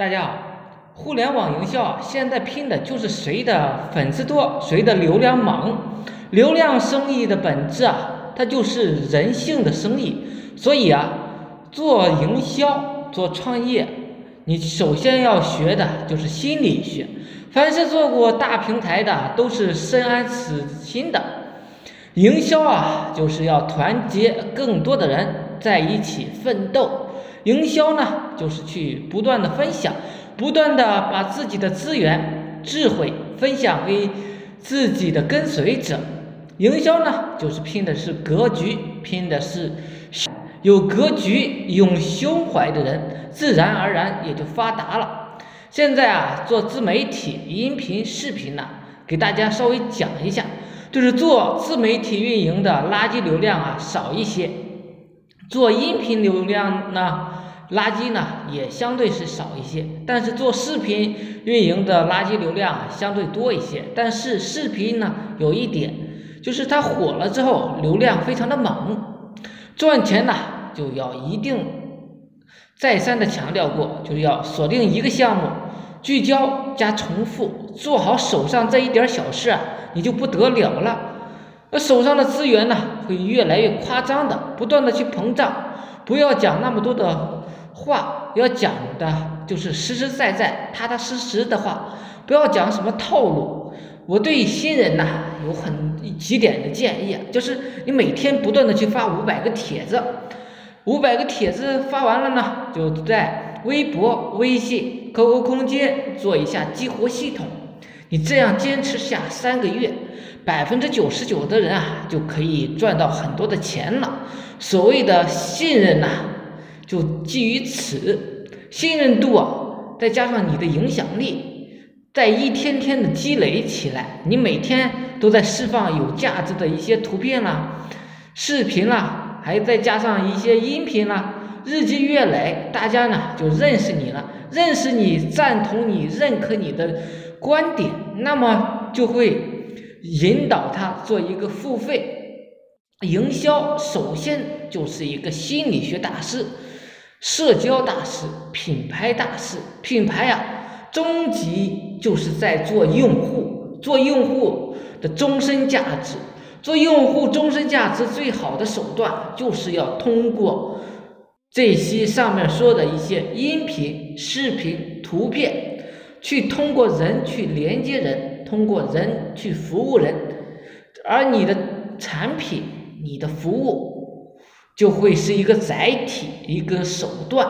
大家好，互联网营销啊，现在拼的就是谁的粉丝多，谁的流量猛。流量生意的本质啊，它就是人性的生意。所以啊，做营销、做创业，你首先要学的就是心理学。凡是做过大平台的，都是深谙此心的。营销啊，就是要团结更多的人在一起奋斗。营销呢，就是去不断的分享，不断的把自己的资源、智慧分享给自己的跟随者。营销呢，就是拼的是格局，拼的是有格局、有胸怀的人，自然而然也就发达了。现在啊，做自媒体、音频、视频呢，给大家稍微讲一下，就是做自媒体运营的垃圾流量啊少一些。做音频流量呢，垃圾呢也相对是少一些，但是做视频运营的垃圾流量相对多一些。但是视频呢有一点，就是它火了之后流量非常的猛，赚钱呢就要一定再三的强调过，就是要锁定一个项目，聚焦加重复，做好手上这一点小事啊，你就不得了了。那手上的资源呢，会越来越夸张的，不断的去膨胀。不要讲那么多的话，要讲的就是实实在在、踏踏实实的话。不要讲什么套路。我对新人呐有很几点的建议，就是你每天不断的去发五百个帖子，五百个帖子发完了呢，就在微博、微信、QQ 空间做一下激活系统。你这样坚持下三个月。百分之九十九的人啊，就可以赚到很多的钱了。所谓的信任呐，就基于此信任度啊，再加上你的影响力，在一天天的积累起来，你每天都在释放有价值的一些图片啦、视频啦，还再加上一些音频啦，日积月累，大家呢就认识你了，认识你、赞同你、认可你的观点，那么就会。引导他做一个付费营销，首先就是一个心理学大师、社交大师、品牌大师。品牌啊，终极就是在做用户，做用户的终身价值。做用户终身价值最好的手段，就是要通过这些上面说的一些音频、视频、图片，去通过人去连接人。通过人去服务人，而你的产品、你的服务就会是一个载体、一个手段，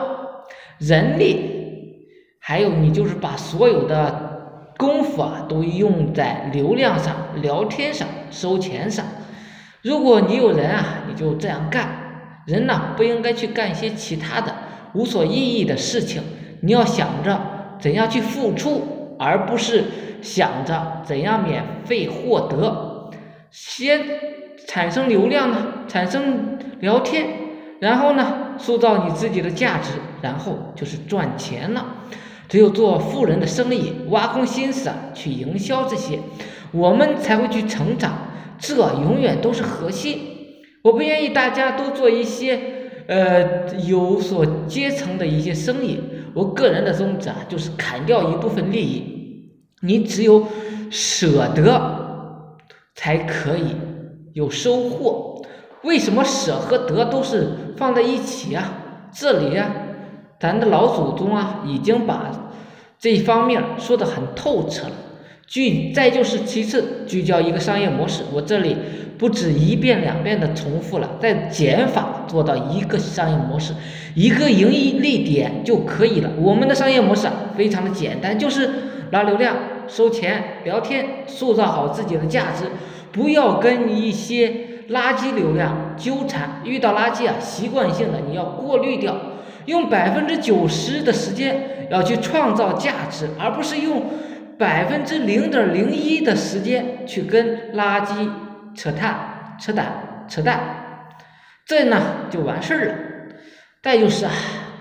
人力，还有你就是把所有的功夫啊都用在流量上、聊天上、收钱上。如果你有人啊，你就这样干。人呢不应该去干一些其他的无所意义的事情，你要想着怎样去付出，而不是。想着怎样免费获得，先产生流量呢，产生聊天，然后呢，塑造你自己的价值，然后就是赚钱了。只有做富人的生意，挖空心思去营销这些，我们才会去成长。这永远都是核心。我不愿意大家都做一些呃有所阶层的一些生意。我个人的宗旨啊，就是砍掉一部分利益。你只有舍得，才可以有收获。为什么舍和得都是放在一起啊？这里呀，咱的老祖宗啊，已经把这方面说的很透彻了。聚，再就是其次，聚焦一个商业模式。我这里不止一遍两遍的重复了，在减法做到一个商业模式，一个盈利点就可以了。我们的商业模式啊，非常的简单，就是拉流量。收钱聊天，塑造好自己的价值，不要跟一些垃圾流量纠缠。遇到垃圾啊，习惯性的你要过滤掉，用百分之九十的时间要去创造价值，而不是用百分之零点零一的时间去跟垃圾扯淡、扯淡、扯淡，这呢就完事儿了。再就是啊。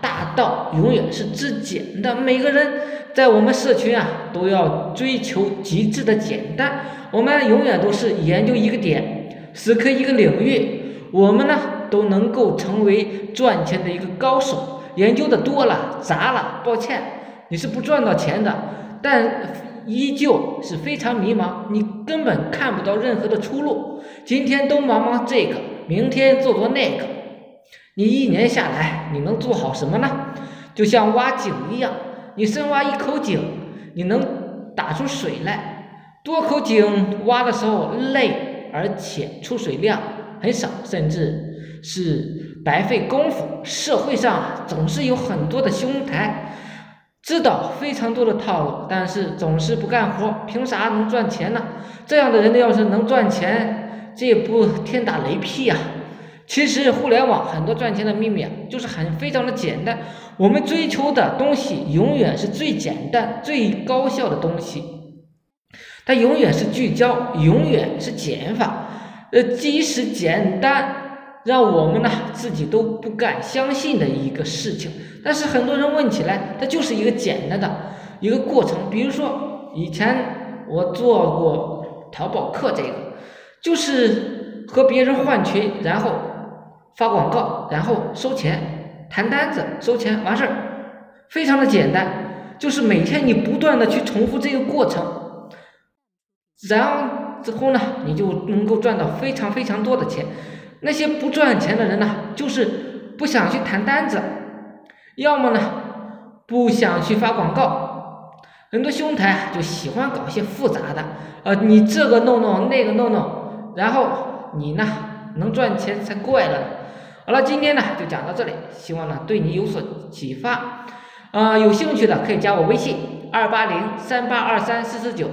大道永远是至简的，每个人在我们社群啊都要追求极致的简单。我们永远都是研究一个点，死磕一个领域，我们呢都能够成为赚钱的一个高手。研究的多了、杂了，抱歉，你是不赚到钱的，但依旧是非常迷茫，你根本看不到任何的出路。今天都忙忙这个，明天做做那个，你一年下来，你能做好什么呢？就像挖井一样，你深挖一口井，你能打出水来，多口井挖的时候累，而且出水量很少，甚至是白费功夫。社会上总是有很多的兄台。知道非常多的套路，但是总是不干活，凭啥能赚钱呢？这样的人要是能赚钱，这也不天打雷劈呀！其实互联网很多赚钱的秘密啊，就是很非常的简单。我们追求的东西永远是最简单、最高效的东西，它永远是聚焦，永远是减法。呃，即使简单。让我们呢自己都不敢相信的一个事情，但是很多人问起来，它就是一个简单的一个过程。比如说，以前我做过淘宝客，这个就是和别人换群，然后发广告，然后收钱，谈单子，收钱，完事儿，非常的简单，就是每天你不断的去重复这个过程，然后之后呢，你就能够赚到非常非常多的钱。那些不赚钱的人呢，就是不想去谈单子，要么呢不想去发广告，很多兄台就喜欢搞一些复杂的，呃，你这个弄弄那个弄弄，然后你呢能赚钱才怪了。好了，今天呢就讲到这里，希望呢对你有所启发，啊，有兴趣的可以加我微信二八零三八二三四四九。